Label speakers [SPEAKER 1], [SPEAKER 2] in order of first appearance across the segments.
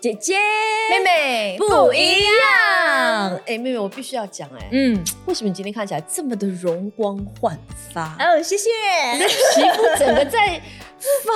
[SPEAKER 1] 姐姐
[SPEAKER 2] 妹妹
[SPEAKER 1] 不一样。哎，妹妹，我必须要讲，哎，
[SPEAKER 2] 嗯，
[SPEAKER 1] 为什么你今天看起来这么的容光焕发？
[SPEAKER 2] 哦，谢谢。
[SPEAKER 1] 你的皮肤整个在发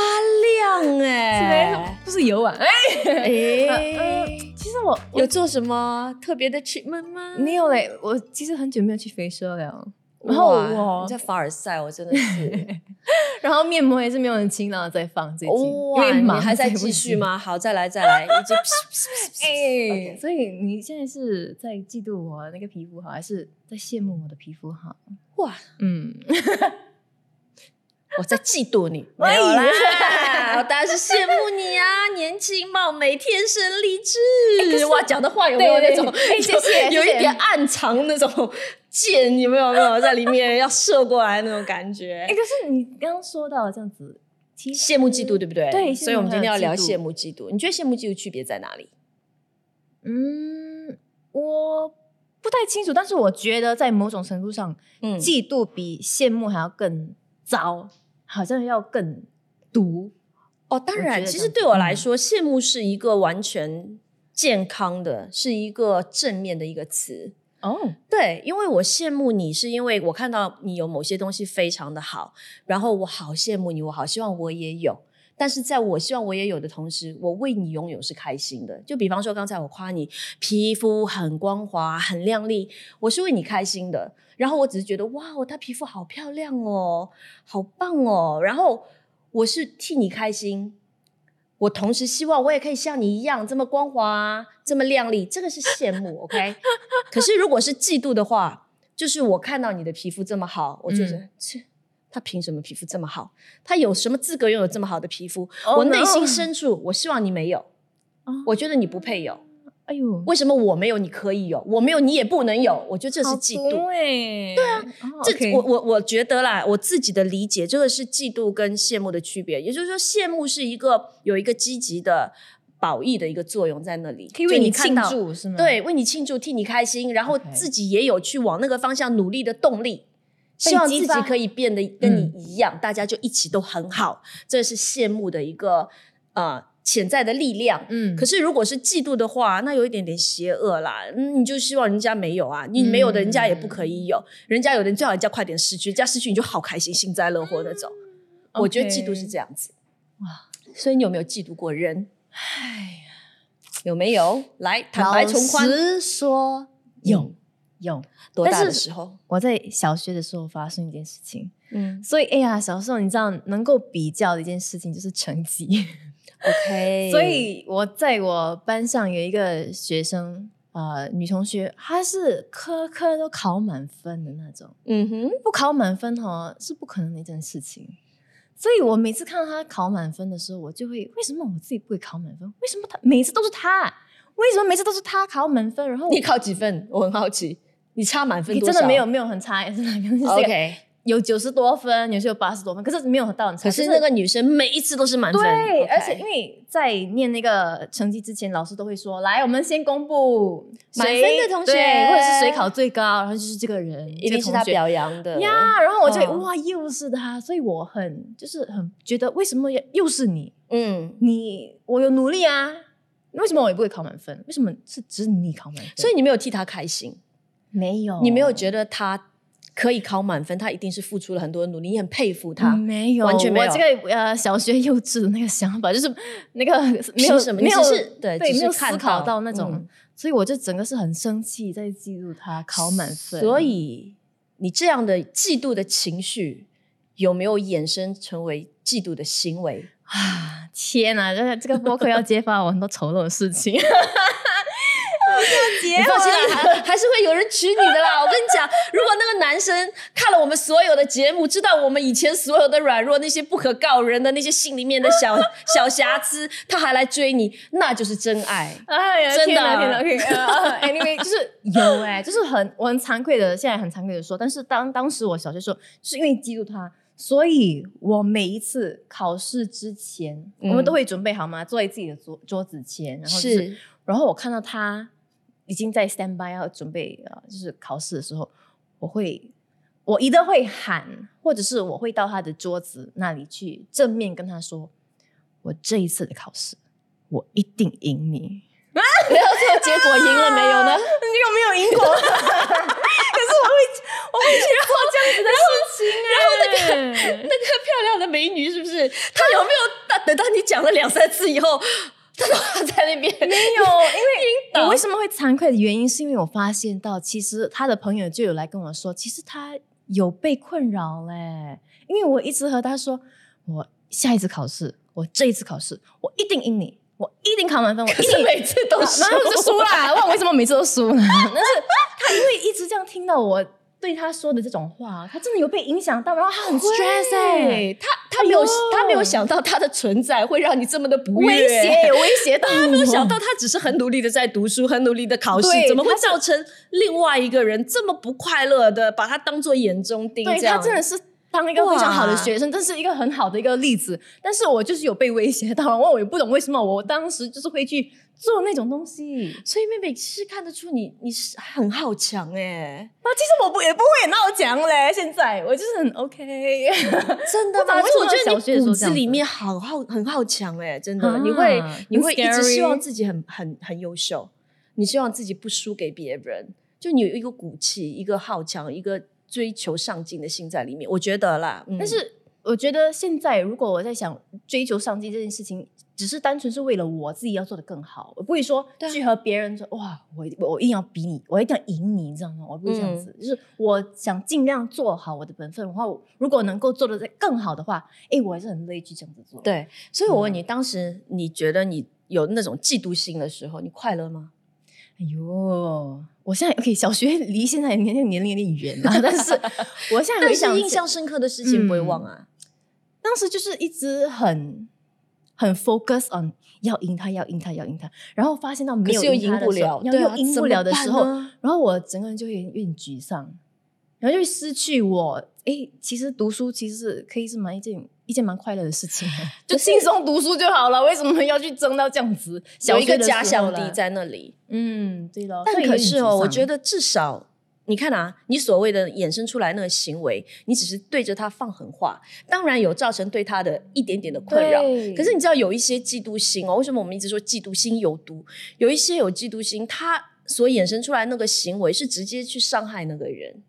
[SPEAKER 1] 亮，哎，
[SPEAKER 2] 不是油啊？哎，
[SPEAKER 1] 哎，
[SPEAKER 2] 其实我
[SPEAKER 1] 有做什么特别的 treatment 吗？
[SPEAKER 2] 没有嘞，我其实很久没有去肥奢了。然后
[SPEAKER 1] 哇
[SPEAKER 2] 我
[SPEAKER 1] 你在凡尔赛，我真的是
[SPEAKER 2] 然后面膜也是没有很勤劳地在放最近，因
[SPEAKER 1] 哇，你还在？继续吗？好，再来再来，一直
[SPEAKER 2] 哎，所以你现在是在嫉妒我那个皮肤好，还是在羡慕我的皮肤好？
[SPEAKER 1] 哇，
[SPEAKER 2] 嗯，
[SPEAKER 1] 我在嫉妒你，
[SPEAKER 2] 哎
[SPEAKER 1] 没有啦，我当然是羡慕你啊，年轻貌美，天生丽质。哇，讲的话有没有那种？有一点暗藏那种箭，有没有？没有在里面要射过来那种感觉
[SPEAKER 2] 哎，？可是你刚刚说到这样子，
[SPEAKER 1] 羡慕嫉妒，对不对？
[SPEAKER 2] 对
[SPEAKER 1] 所以我们今天要聊
[SPEAKER 2] 羡慕
[SPEAKER 1] 嫉妒。你觉得羡慕嫉妒区别在哪里？
[SPEAKER 2] 嗯，我不太清楚，但是我觉得在某种程度上，
[SPEAKER 1] 嗯
[SPEAKER 2] 嫉妒比羡慕还要更糟，好像要更毒。
[SPEAKER 1] 哦，当然，其实对我来
[SPEAKER 2] 嗯
[SPEAKER 1] 说，羡慕是一个完全健康的，是一个正面的一个词。
[SPEAKER 2] 哦，
[SPEAKER 1] 对，因为我羡慕你，是因为我看到你有某些东西非常的好，然后我好羡慕你，我好希望我也有。但是在我希望我也有的同时，我为你拥有是开心的。就比方说，刚才我夸你皮肤很光滑、很亮丽，我是为你开心的。然后我只是觉得，哇，她皮肤好漂亮哦，好棒哦。然后我是替你开心，我同时希望我也可以像你一样这么光滑、这么亮丽，这个是羡慕，OK？可是如果是嫉妒的话，就是我看到你的皮肤这么好，我就是
[SPEAKER 2] 嗯
[SPEAKER 1] 切。他凭什么皮肤这么好？他有什么资格拥有这么好的皮肤
[SPEAKER 2] Oh
[SPEAKER 1] 我内心深处，我希望你没有，
[SPEAKER 2] 哦
[SPEAKER 1] 我觉得你不配有。
[SPEAKER 2] 哎呦，
[SPEAKER 1] 为什么我没有你可以有，我没有你也不能有？我觉得这是嫉妒。
[SPEAKER 2] 对，对啊，
[SPEAKER 1] 这我我我觉得啦，我自己的理解，这个是嫉妒跟羡慕的区别。也就是说，羡慕是一个有一个积极的褒义的一个作用在那里，
[SPEAKER 2] 可以为你庆祝是吗？，
[SPEAKER 1] 对，为你庆祝，替你开心，然后自己也有去往那个方向努力的动力，
[SPEAKER 2] 被
[SPEAKER 1] 希望自己可以变得跟你
[SPEAKER 2] 嗯
[SPEAKER 1] 一样，大家就一起都很好，这是羡慕的一个呃潜在的力量。
[SPEAKER 2] 嗯
[SPEAKER 1] 可是如果是嫉妒的话，那有一点点邪恶啦。嗯，你就希望人家没有啊，你没有的人家也不可以有，人家有的最好人家快点失去，人家失去你就好开心、幸灾乐祸那种。我觉得嫉妒是这样子。
[SPEAKER 2] 哇，
[SPEAKER 1] 所以你有没有嫉妒过人？
[SPEAKER 2] 哎，
[SPEAKER 1] 有没有？来，坦白从宽。
[SPEAKER 2] 老实说有有。
[SPEAKER 1] 多大
[SPEAKER 2] 但是
[SPEAKER 1] 的时候？
[SPEAKER 2] 我在小学的时候发生一件事情，
[SPEAKER 1] 嗯
[SPEAKER 2] 所以哎呀，小时候你知道能够比较的一件事情就是成绩，，
[SPEAKER 1] OK。
[SPEAKER 2] 所以我在我班上有一个学生，呃，女同学，她是科科都考满分的那种，
[SPEAKER 1] 嗯哼，
[SPEAKER 2] 不考满分哦是不可能的一件事情。所以我每次看到她考满分的时候，我就会为什么我自己不会考满分？为什么她每次都是她？为什么每次都是她考满分？然后
[SPEAKER 1] 你考几分？我很好奇。你差满分
[SPEAKER 2] 你
[SPEAKER 1] 多少？
[SPEAKER 2] 真的没有没有很差，真的可能是这个
[SPEAKER 1] OK。
[SPEAKER 2] 有九十多分，有些有八十多分，可是没有到很差。
[SPEAKER 1] 可是那个女生每一次都是满分，
[SPEAKER 2] 对
[SPEAKER 1] OK
[SPEAKER 2] 而且因为在念那个成绩之前，老师都会说：“来，我们先公布
[SPEAKER 1] 满
[SPEAKER 2] 谁
[SPEAKER 1] 分的同学
[SPEAKER 2] 对或者是谁考最高，然后就是这个人，
[SPEAKER 1] 一定是他
[SPEAKER 2] 这个同学
[SPEAKER 1] 表扬的
[SPEAKER 2] 呀。”然后我就、
[SPEAKER 1] 嗯
[SPEAKER 2] 哇，又是他，所以我很就是很觉得为什么要又是你？
[SPEAKER 1] 嗯，
[SPEAKER 2] 你我有努力啊，为什么我也不会考满分？为什么是只是你考满分？
[SPEAKER 1] 所以你没有替他开心，
[SPEAKER 2] 没有，
[SPEAKER 1] 你没有觉得他可以考满分，他一定是付出了很多的努力，你很佩服他。
[SPEAKER 2] 嗯没有，
[SPEAKER 1] 完全没有
[SPEAKER 2] 我这个呃小学幼稚的那个想法，就是那个没有
[SPEAKER 1] 什么
[SPEAKER 2] 没有
[SPEAKER 1] 对
[SPEAKER 2] 对没有思考
[SPEAKER 1] 到
[SPEAKER 2] 到那种，
[SPEAKER 1] 嗯
[SPEAKER 2] 所以我就整个是很生气，在嫉妒他考满分。
[SPEAKER 1] 所以你这样的嫉妒的情绪有没有衍生成为嫉妒的行为？
[SPEAKER 2] 啊，天哪，这个这个播客要揭发我很多丑陋的事情。
[SPEAKER 1] 你放心啦，还 还是会有人娶你的啦。我跟你讲，如果那个男生看了我们所有的节目，知道我们以前所有的软弱、那些不可告人的那些心里面的小小瑕疵，他还来追你，那就是真爱。
[SPEAKER 2] 哎呀，
[SPEAKER 1] 真的
[SPEAKER 2] 天哪天哪！Anyway，就是有哎、就是很我很惭愧的，现在很惭愧的说，但是当当时我小学时候，就是因为嫉妒他，所以我每一次考试之前，
[SPEAKER 1] 嗯
[SPEAKER 2] 我们都会准备好吗？坐在自己的桌桌子前，然后就是
[SPEAKER 1] 是
[SPEAKER 2] 然后我看到他已经在 stand by 要准备呃，就是考试的时候，我会我一定会喊，或者是我会到他的桌子那里去正面跟他说，我这一次的考试我一定赢你。
[SPEAKER 1] 然后最后结果赢了没有呢？
[SPEAKER 2] 你有没有赢过？可是我会，我会去做这样子的事情、啊。然后那个
[SPEAKER 1] 那个漂亮的美女是不是？她有没有等到你讲了两三次以后，她在那边？
[SPEAKER 2] 没有，因为 我为什么会惭愧的原因，是因为我发现到，其实他的朋友就有来跟我说，其实他有被困扰嘞。因为我一直和他说，我下一次考试，我这一次考试，我一定赢你。我一定考满分，我一定
[SPEAKER 1] 每次都输，
[SPEAKER 2] 然后就输 了。我为什么每次都输呢？但是他因为一直这样听到我对他说的这种话，他真的有被影响到，然后他很 stress 哎，
[SPEAKER 1] 他他没有他没有想到他的存在会让你这么的不
[SPEAKER 2] 威胁，威胁到，他
[SPEAKER 1] 没有想到他只是很努力的在读书，很努力的考试，怎么会造成另外一个人这么不快乐的把他当做眼中钉？
[SPEAKER 2] 对他真的是。当一个非常好的学生，这是一个很好的一个例子。但是我就是有被威胁到，我也不懂为什么。我当时就是会去做那种东西。
[SPEAKER 1] 所以妹妹其实看得出你你是很好强哎。
[SPEAKER 2] 啊，其实我不也不会很好强嘞。现在我就是很 OK，
[SPEAKER 1] 真的吗？我觉得你骨子里面好好很好强哎，真的。你会你会一直希望自己很很很优秀，你希望自己不输给别人，就你有一个骨气，一个好强，一个。追求上进的心在里面，我觉得啦。
[SPEAKER 2] 但是我觉得现在，如果我在想追求上进这件事情，只是单纯是为了我自己要做的更好，我不会说去和别人说哇，我我一定要比你，我一定要赢你，你知道吗？我不会这样子。就是我想尽量做好我的本分然后，如果能够做的再更好的话，哎，我还是很乐意去这样子做。
[SPEAKER 1] 对，所以我问你，当时你觉得你有那种嫉妒心的时候，你快乐吗？
[SPEAKER 2] 哎呦，我现在 OK，小学离现在年龄年龄有点远啊，但是 我现在
[SPEAKER 1] 但是印象深刻的事情不会忘啊。
[SPEAKER 2] 当时就是一直很很 focus on 要赢他，要赢他，要赢他，然后发现到没有
[SPEAKER 1] 赢不了，
[SPEAKER 2] 又赢不了的时候，然后我整个人就有点有点沮丧，然后就失去我。哎，其实读书其实是可以是蛮一件一件蛮快乐的事情，就轻松读书就好了。为什么要去争到这样子？
[SPEAKER 1] 有一个假想敌在那里。
[SPEAKER 2] 嗯，对了。
[SPEAKER 1] 但可是哦，我觉得至少你看啊，你所谓的衍生出来那个行为，你只是对着他放狠话，当然有造成对他的一点点的困扰。可是你知道有一些嫉妒心哦，为什么我们一直说嫉妒心有毒？有一些有嫉妒心，他所衍生出来那个行为是直接去伤害那个人。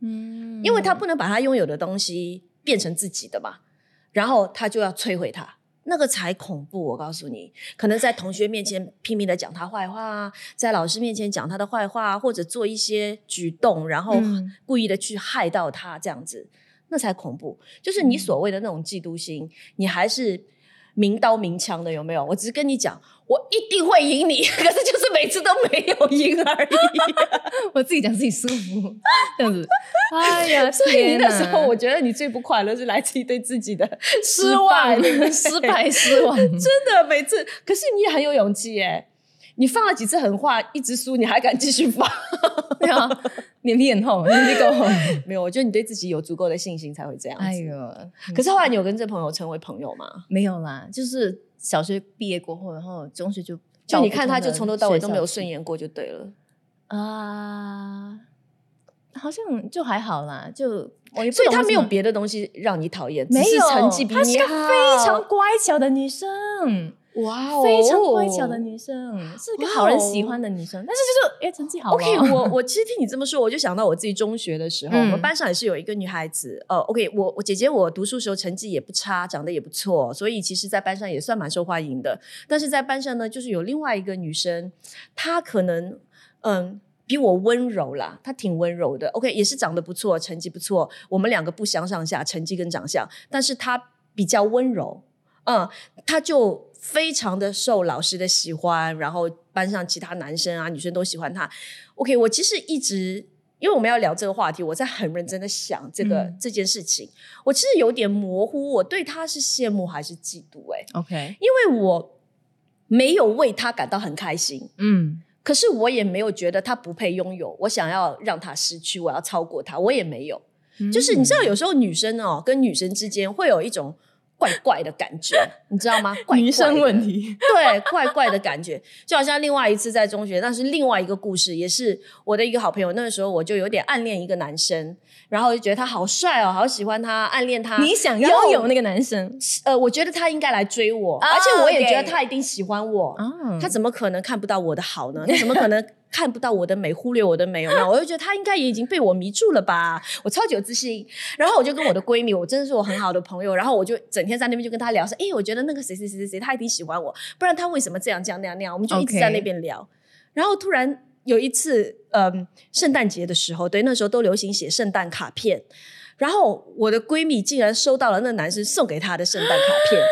[SPEAKER 1] 嗯，因为他不能把他拥有的东西变成自己的嘛，然后他就要摧毁他，那个才恐怖。我告诉你，可能在同学面前拼命的讲他坏话，在老师面前讲他的坏话，或者做一些举动，然后故意的去害到他，这样子，那才恐怖。就是你所谓的那种嫉妒心，你还是。明刀明枪的有没有？我只是跟你讲，我一定会赢你，可是就是每次都没有赢而已。
[SPEAKER 2] 我自己讲自己舒服，这样子。哎呀，
[SPEAKER 1] 所以那时候我觉得你最不快乐是来自于对自己的失望、
[SPEAKER 2] 失败、失望。真
[SPEAKER 1] 的，每次，可是你也很有勇气耶。你放了几次狠话，一直输，你还敢继续放？
[SPEAKER 2] 对啊，脸皮很厚，脸皮够厚。
[SPEAKER 1] 没有，我觉得你对自己有足够的信心才会这样子。哎呦，可是后来你有跟这朋友成为朋友吗？
[SPEAKER 2] 没有啦，就是小学毕业过后，然后中学就
[SPEAKER 1] 就你看他就从头到尾都没有顺眼过，就对了
[SPEAKER 2] 啊。好像就还好啦，就
[SPEAKER 1] 所以他没有别的东西让你讨厌，
[SPEAKER 2] 没有
[SPEAKER 1] 成绩比你
[SPEAKER 2] 好，非常乖巧的女生。哇哦，非常乖巧的女生，是个好人喜欢的女生，但是就是哎，成绩好。
[SPEAKER 1] OK，我我其实听你这么说，我就想到我自己中学的时候，我们班上也是有一个女孩子。呃，OK，我我姐姐我读书时候成绩也不差，长得也不错，所以其实，在班上也算蛮受欢迎的。但是在班上呢，就是有另外一个女生，她可能嗯比我温柔啦，她挺温柔的。OK，也是长得不错，成绩不错，我们两个不相上下，成绩跟长相，但是她比较温柔。嗯，她就。非常的受老师的喜欢，然后班上其他男生啊、女生都喜欢他。OK，我其实一直因为我们要聊这个话题，我在很认真的想这个这件事情。我其实有点模糊，我对他是羡慕还是嫉妒？哎
[SPEAKER 2] ，OK，
[SPEAKER 1] 因为我没有为他感到很开心，嗯，可是我也没有觉得他不配拥有，我想要让他失去，我要超过他，我也没有。就是你知道，有时候女生哦，跟女生之间会有一种。怪怪的感觉，你知道吗？怪
[SPEAKER 2] 女生问题，
[SPEAKER 1] 对，怪怪的感觉，就好像另外一次在中学，那是另外一个故事，也是我的一个好朋友。那个时候我就有点暗恋一个男生，然后就觉得他好帅哦，好喜欢他，暗恋他。
[SPEAKER 2] 你想拥有那个男生
[SPEAKER 1] 呃，我觉得他应该来追我，
[SPEAKER 2] 啊
[SPEAKER 1] 而且我也觉得他一定喜欢我。
[SPEAKER 2] 啊
[SPEAKER 1] 他怎么可能看不到我的好呢？他怎么可能看不到我的美，忽略我的美？有没有？我就觉得他应该也已经被我迷住了吧？我超级有自信。然后我就跟我的闺蜜，我真的是我很好的朋友，然后我就整天在那边就跟她聊说，哎，我觉得那个谁谁谁谁谁，他一定喜欢我，不然他为什么这样这样那样那样？我们就一直在那边聊。然后突然有一次，嗯，圣诞节的时候，对，那时候都流行写圣诞卡片。然后我的闺蜜竟然收到了那男生送给她的圣诞卡片，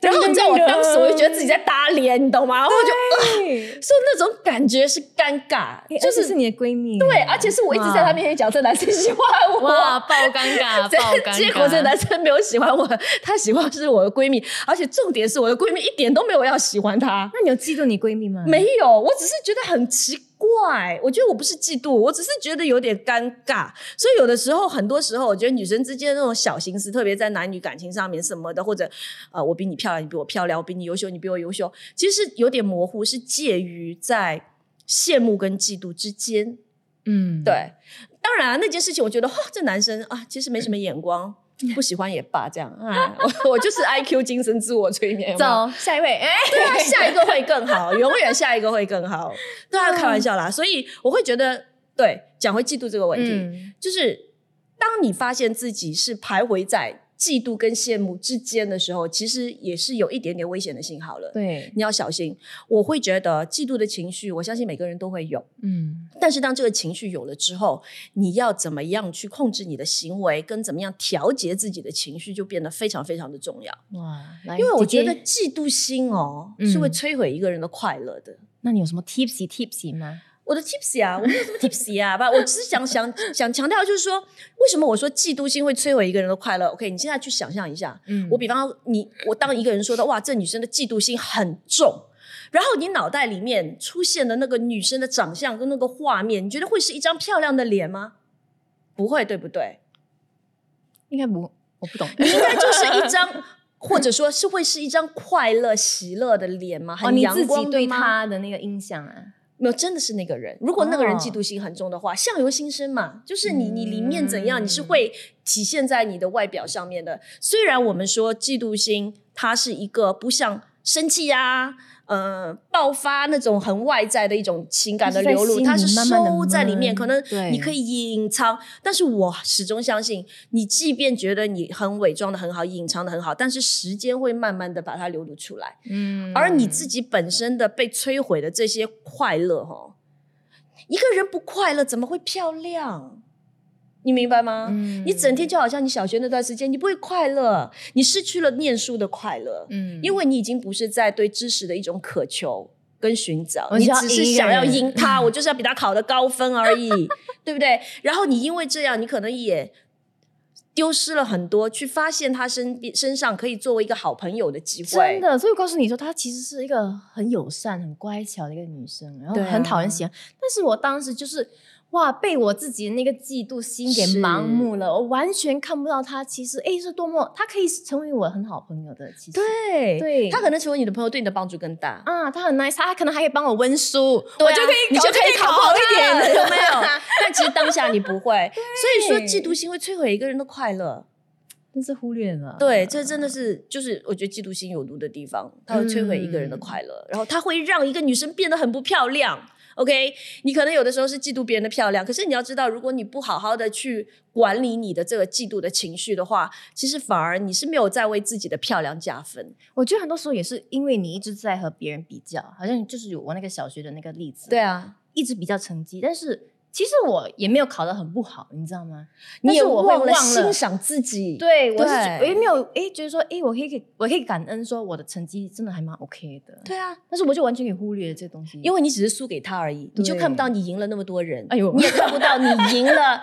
[SPEAKER 1] 然后你知道我当时我就觉得自己在打脸，你懂吗？然后我就
[SPEAKER 2] 对，
[SPEAKER 1] 说那种感觉是尴尬，
[SPEAKER 2] 就
[SPEAKER 1] 就是是
[SPEAKER 2] 是你的闺蜜，
[SPEAKER 1] 对，而且是我一直在她面前讲这男生喜欢我，
[SPEAKER 2] 哇，爆尴尬，爆尴尬，
[SPEAKER 1] 结果这男生没有喜欢我，他喜欢是我的闺蜜，而且重点是我的闺蜜一点都没有要喜欢他，
[SPEAKER 2] 那你有嫉妒你闺蜜吗？
[SPEAKER 1] 没有，我只是觉得很奇怪，我觉得我不是嫉妒，我只是觉得有点尴尬，所以有的时候，很多时候，我觉得女生之间那种小心思，特别在男女感情上面什么的，或者呃，我比你漂亮，你比我漂亮，我比你优秀，你比我优秀，其实有点模糊，是介于在羡慕跟嫉妒之间。
[SPEAKER 2] 嗯，
[SPEAKER 1] 对，当然、啊、那件事情，我觉得，哇，这男生啊，其实没什么眼光，不喜欢也罢，这样啊，我我就是 I Q 精神自我催眠，
[SPEAKER 2] 走下一位，哎，
[SPEAKER 1] 对啊，下一个会更好，永远下一个会更好。对啊，开玩笑啦。所以我会觉得，对，讲回嫉妒这个问题，
[SPEAKER 2] 嗯
[SPEAKER 1] 就是当你发现自己是徘徊在嫉妒跟羡慕之间的时候，其实也是有一点点危险的信号了。
[SPEAKER 2] 对，
[SPEAKER 1] 你要小心。我会觉得嫉妒的情绪，我相信每个人都会有。
[SPEAKER 2] 嗯，
[SPEAKER 1] 但是当这个情绪有了之后，你要怎么样去控制你的行为，跟怎么样调节自己的情绪，就变得非常非常的重要。
[SPEAKER 2] 哇，
[SPEAKER 1] 因为我觉得嫉妒心哦，
[SPEAKER 2] 嗯
[SPEAKER 1] 是会摧毁一个人的快乐的。
[SPEAKER 2] 那你有什么 tipsy tipsy 吗？
[SPEAKER 1] 我的 tips 啊，我没有什么 tips 啊，吧，我只是想想想强调，就是说，为什么我说嫉妒心会摧毁一个人的快乐？OK，你现在去想象一下，
[SPEAKER 2] 嗯
[SPEAKER 1] 我比方说你，我当一个人说的，哇，这女生的嫉妒心很重，然后你脑袋里面出现的那个女生的长相跟那个画面，你觉得会是一张漂亮的脸吗？不会，对不对？
[SPEAKER 2] 应该不，我不懂。
[SPEAKER 1] 你应该就是一张，或者说是会是一张快乐、喜乐的脸吗？
[SPEAKER 2] 哦，
[SPEAKER 1] 很阳
[SPEAKER 2] 你自己对
[SPEAKER 1] 光的吗
[SPEAKER 2] 他的那个印象啊，
[SPEAKER 1] 没有，真的是那个人。如果那个人
[SPEAKER 2] 哦
[SPEAKER 1] 嫉妒心很重的话，相由心生嘛，就是你你里面怎样，你是
[SPEAKER 2] 嗯
[SPEAKER 1] 会体现在你的外表上面的。虽然我们说嫉妒心，它是一个不像生气呀、呃，爆发那种很外在的一种情感的流露，它
[SPEAKER 2] 它是
[SPEAKER 1] 收在里面，可能你可以隐藏。但是我始终相信，你即便觉得你很伪装的很好，隐藏的很好，但是时间会慢慢的把它流露出来。
[SPEAKER 2] 嗯
[SPEAKER 1] 而你自己本身的被摧毁的这些快乐，哈，一个人不快乐怎么会漂亮？你明白吗？
[SPEAKER 2] 嗯
[SPEAKER 1] 你整天就好像你小学那段时间，你不会快乐，你失去了念书的快乐，
[SPEAKER 2] 嗯
[SPEAKER 1] 因为你已经不是在对知识的一种渴求跟寻找，你只是想要
[SPEAKER 2] 赢
[SPEAKER 1] 他，我就是要比他考得高分而已，对不对？然后你因为这样，你可能也丢失了很多去发现他身边身上可以作为一个好朋友的机会，
[SPEAKER 2] 真的，所以我告诉你说，她其实是一个很友善、很乖巧的一个女生，然后很讨人喜欢。但是我当时就是哇，被我自己的那个嫉妒心给盲目了，我完全看不到他其实哎是多么，他可以成为我很好朋友的。其实
[SPEAKER 1] 对
[SPEAKER 2] 对
[SPEAKER 1] 他可能成为你的朋友，对你的帮助更大。
[SPEAKER 2] 啊，他很 nice，他可能还可以帮我温书，我就可以
[SPEAKER 1] 你就可以考好一点，有 没有？
[SPEAKER 2] 有？
[SPEAKER 1] 但其实当下你不会，所以说嫉妒心会摧毁一个人的快乐。
[SPEAKER 2] 真是忽略了。
[SPEAKER 1] 对，这真的是就是我觉得嫉妒心有毒的地方，它会摧毁一个人的快乐，然后它会让一个女生变得很不漂亮。OK，你可能有的时候是嫉妒别人的漂亮，可是你要知道，如果你不好好的去管理你的这个嫉妒的情绪的话，其实反而你是没有在为自己的漂亮加分。
[SPEAKER 2] 我觉得很多时候也是因为你一直在和别人比较，好像就是有我那个小学的那个例子，
[SPEAKER 1] 对啊，
[SPEAKER 2] 一直比较成绩，但是其实我也没有考得很不好，你知道吗？
[SPEAKER 1] 你也
[SPEAKER 2] 但是我会
[SPEAKER 1] 忘了欣赏自己。
[SPEAKER 2] 对，我是我也没有诶，觉得说诶，我可以我可以感恩说我的成绩真的还蛮 OK 的，
[SPEAKER 1] 对啊，
[SPEAKER 2] 但是我就完全给忽略了这东西，
[SPEAKER 1] 因为你只是输给他而已，你就看不到你赢了那么多人，
[SPEAKER 2] 哎呦
[SPEAKER 1] 你也看不到你赢了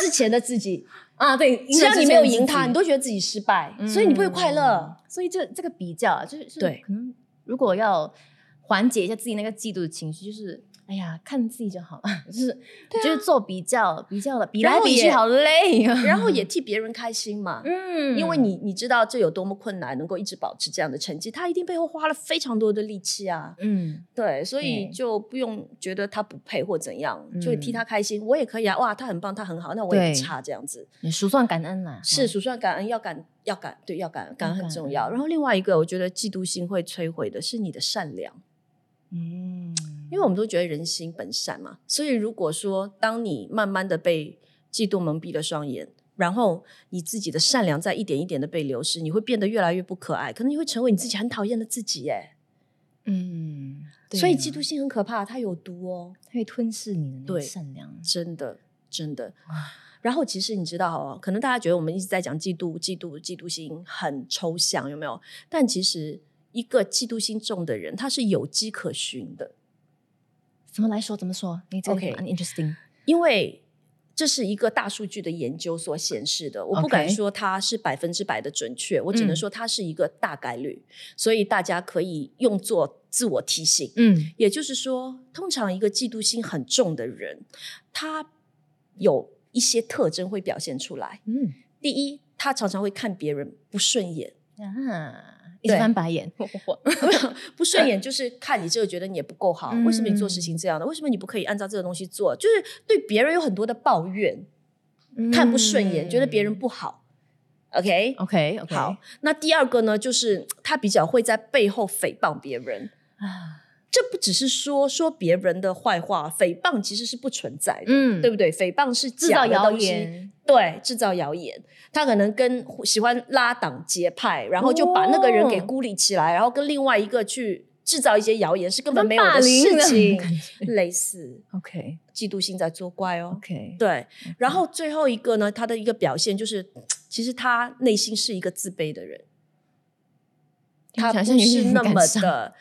[SPEAKER 1] 之前的自己。
[SPEAKER 2] 啊，对，
[SPEAKER 1] 只要你没有赢他，你都觉得自己失败，所以你不会快乐。
[SPEAKER 2] 嗯。所以这这个比较啊，就是是
[SPEAKER 1] 对
[SPEAKER 2] 可能如果要缓解一下自己那个嫉妒的情绪，就是哎呀，看自己就好了，就是就是做比较，比较了比来比去好累啊。
[SPEAKER 1] 然后也替别人开心嘛。
[SPEAKER 2] 嗯
[SPEAKER 1] 因为你你知道这有多么困难，能够一直保持这样的成绩，他一定背后花了非常多的力气啊。
[SPEAKER 2] 嗯
[SPEAKER 1] 对，所以就不用觉得他不配或怎样，就会替
[SPEAKER 2] 嗯
[SPEAKER 1] 他开心。我也可以啊，哇，他很棒，他很好，那我也不差，这样子
[SPEAKER 2] 你数算感恩啦，
[SPEAKER 1] 是
[SPEAKER 2] 嗯
[SPEAKER 1] 数算感恩，要感要感，对，要感感恩很重要。然后另外一个，我觉得嫉妒心会摧毁的是你的善良。
[SPEAKER 2] 嗯，
[SPEAKER 1] 因为我们都觉得人心本善嘛，所以如果说当你慢慢的被嫉妒蒙蔽了双眼，然后你自己的善良在一点一点的被流失，你会变得越来越不可爱，可能你会成为你自己很讨厌的自己耶。
[SPEAKER 2] 嗯，对啊
[SPEAKER 1] 所以嫉妒心很可怕，它有毒哦，
[SPEAKER 2] 它会吞噬你的那善良。
[SPEAKER 1] 真的真的。然后其实你知道哦，可能大家觉得我们一直在讲嫉妒、嫉妒、嫉妒心很抽象，有没有？但其实一个嫉妒心重的人，他是有迹可循的。
[SPEAKER 2] 怎么来说？怎么说？你这个
[SPEAKER 1] OK
[SPEAKER 2] 很 interesting。
[SPEAKER 1] 因为这是一个大数据的研究所显示的，我不敢说它是百分之百的准确，我只能
[SPEAKER 2] 嗯
[SPEAKER 1] 说它是一个大概率，所以大家可以用作自我提醒。
[SPEAKER 2] 嗯
[SPEAKER 1] 也就是说，通常一个嫉妒心很重的人，他有一些特征会表现出来。
[SPEAKER 2] 嗯
[SPEAKER 1] 第一，他常常会看别人不顺眼，
[SPEAKER 2] 啊，一直翻白眼。
[SPEAKER 1] 不顺眼就是看你这个觉得你也不够好，为什么你做事情这样的？为什么你不可以按照这个东西做？就是对别人有很多的抱怨。看不顺眼，觉得别人不好。OK，OK
[SPEAKER 2] OK
[SPEAKER 1] 好。那第二个呢，就是他比较会在背后诽谤别人。
[SPEAKER 2] 啊，
[SPEAKER 1] 这不只是说说别人的坏话，诽谤其实是不存在的，
[SPEAKER 2] 嗯
[SPEAKER 1] 对不对？诽谤是
[SPEAKER 2] 制造谣
[SPEAKER 1] 假的东西，
[SPEAKER 2] 言。
[SPEAKER 1] 对，制造谣言。他可能跟喜欢拉党结派，然后就把那个人给
[SPEAKER 2] 哦
[SPEAKER 1] 孤立起来，然后跟另外一个去制造一些谣言，是根本没有的事情，类似。
[SPEAKER 2] OK
[SPEAKER 1] 嫉妒心在作怪哦。
[SPEAKER 2] OK，
[SPEAKER 1] 对，然后最后一个呢，他的一个表现就是，其实他内心是一个自卑的人，他不是那么的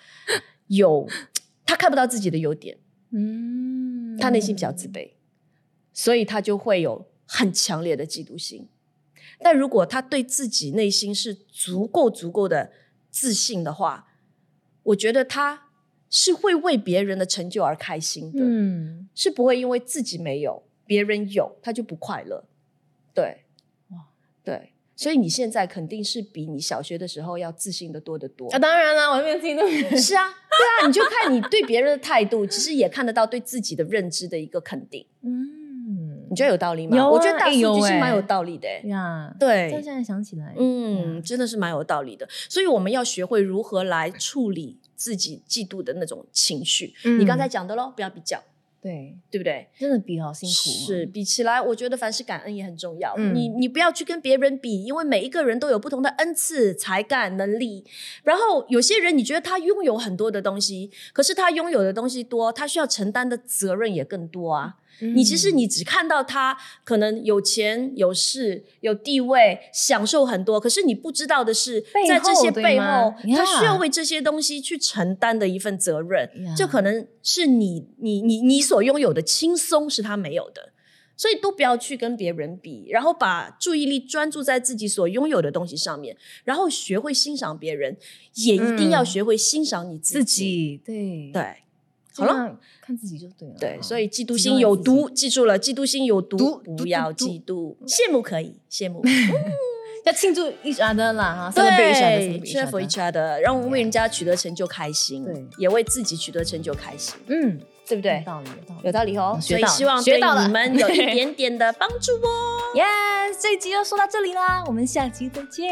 [SPEAKER 1] 有，他看不到自己的优点，
[SPEAKER 2] 嗯。
[SPEAKER 1] 他内心比较自卑，所以他就会有很强烈的嫉妒心。但如果他对自己内心是足够足够的自信的话，我觉得他是会为别人的成就而开心的。
[SPEAKER 2] 嗯，
[SPEAKER 1] 是不会因为自己没有，别人有，他就不快乐。对，
[SPEAKER 2] 哇
[SPEAKER 1] 对，所以你现在肯定是比你小学的时候要自信的多得多。
[SPEAKER 2] 啊，当然了，我没有听到。
[SPEAKER 1] 是啊，对啊，你就看你对别人的态度，其实也看得到对自己的认知的一个肯定。
[SPEAKER 2] 嗯，
[SPEAKER 1] 你觉得有道理吗？
[SPEAKER 2] 有啊
[SPEAKER 1] 我觉得大数据是蛮有道理的、欸。
[SPEAKER 2] 呀，这
[SPEAKER 1] 对，
[SPEAKER 2] 现在想起来，
[SPEAKER 1] 嗯，真的是蛮有道理的。所以我们要学会如何来处理自己嫉妒的那种情绪。你刚才
[SPEAKER 2] 嗯
[SPEAKER 1] 讲的喽，不要比较，
[SPEAKER 2] 对，
[SPEAKER 1] 对不对？
[SPEAKER 2] 真的比好辛苦哦，
[SPEAKER 1] 是比起来，我觉得凡事感恩也很重要。
[SPEAKER 2] 嗯
[SPEAKER 1] 你你不要去跟别人比，因为每一个人都有不同的恩赐、才干、能力。然后有些人你觉得他拥有很多的东西，可是他拥有的东西多，他需要承担的责任也更多啊。
[SPEAKER 2] 嗯
[SPEAKER 1] 你其实你只看到他可能有钱、有势、有地位，享受很多，可是你不知道的是，在这些背后，他需要？为这些东西去承担的一份责任。
[SPEAKER 2] 呀
[SPEAKER 1] 这可能是你你你你所拥有的轻松是他没有的，所以都不要去跟别人比，然后把注意力专注在自己所拥有的东西上面，然后学会欣赏别人，也一定要
[SPEAKER 2] 嗯。
[SPEAKER 1] 学会欣赏你自。己，
[SPEAKER 2] 对，
[SPEAKER 1] 对，好了。
[SPEAKER 2] 看自己就对了，
[SPEAKER 1] 对，所以嫉妒心有毒，记住了，嫉妒心有毒，不要嫉妒。羡慕可以，羡慕，
[SPEAKER 2] 要庆祝 each other 啦，哈
[SPEAKER 1] 对 other，，cheer for each other，让我们为人家取得成就开心，
[SPEAKER 2] 对。
[SPEAKER 1] 也为自己取得成就开心，
[SPEAKER 2] 嗯，
[SPEAKER 1] 对不对？
[SPEAKER 2] 有？道理，有道理，
[SPEAKER 1] 有道理哦，所以希望对
[SPEAKER 2] 学到了。
[SPEAKER 1] 你们有一点点的帮助哦。
[SPEAKER 2] Yes，这一集就说到这里啦，我们下期再见。